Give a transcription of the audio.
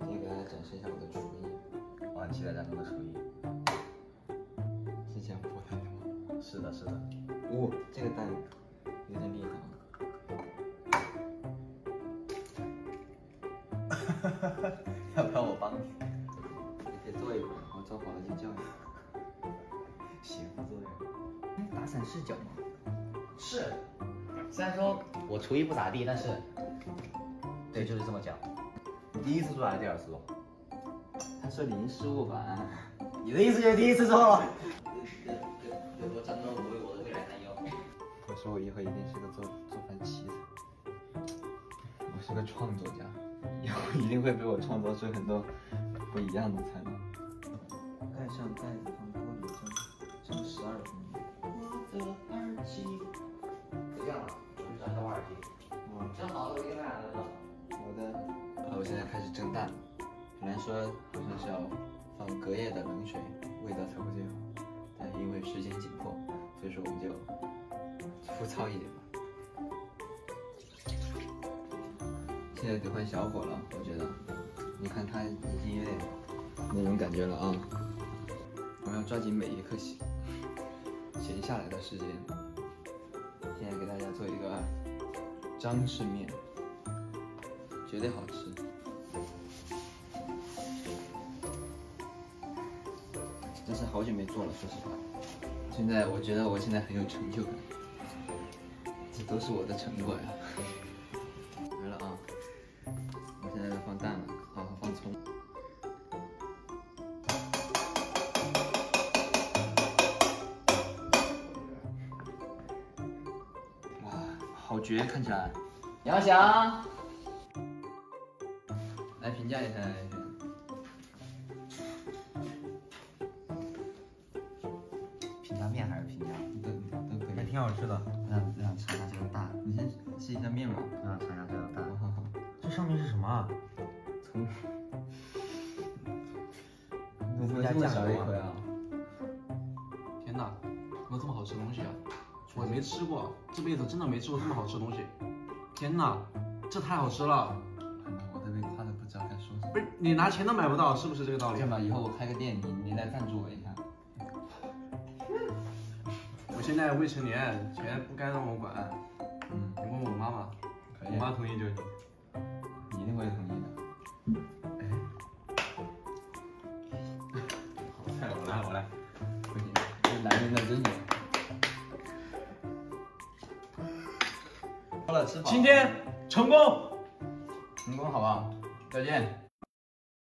今天给大家展示一下我的厨艺，我很期待战斗的厨艺。是这样剥蛋的吗？是的，是的。哦，这个蛋有点厉害啊！要不要我帮你？你可以做一会儿，我做好了就叫你。协助作用。哎，打伞是脚吗？是。虽然说我厨艺不咋地，但是，对，就是这么讲。你第一次做还是第二次做？他说零失误吧。你的意思就是第一次做？对我战斗为我的未来担忧。我说我以后一定是个做做饭奇才，我是个创作家，以后一定会被我创作出很多不一样的菜肴。盖上盖子，放锅里蒸，蒸十二分钟。我的耳机。我现在开始蒸蛋。本来说好像是要放隔夜的冷水，味道才会最好，但因为时间紧迫，所以说我们就粗糙一点吧。现在得换小火了，我觉得，你看它已经有点那种感觉了啊。我要抓紧每一刻闲闲下来的时间。现在给大家做一个张氏面，绝对好吃。但是好久没做了，说实话。现在我觉得我现在很有成就感，这都是我的成果呀。来了啊！我现在在放蛋了，啊放葱。哇，好绝，看起来。杨翔，来评价一下，来评价面还是平价？都都可以还。挺好吃的。我想我想尝尝这个蛋，你先试一下面吧。我想尝一下这个蛋。好好好，这上面是什么啊？葱。你我这么小一口啊？天哪，怎么这么好吃的东西啊？我没吃过，这辈子真的没吃过这么好吃的东西。天哪，这太好吃了！我都被夸的不知道该说什么。不是你拿钱都买不到，是不是这个道理这样？吧，以后我开个店，你你来赞助我一下。我现在未成年，钱不该让我管。嗯，你问我妈妈，可以。我妈同意就行。你一定会同意的。好菜，我来，我来。不行，这男人的尊严。好了，吃饱。今天成功。成功，好不好？再见。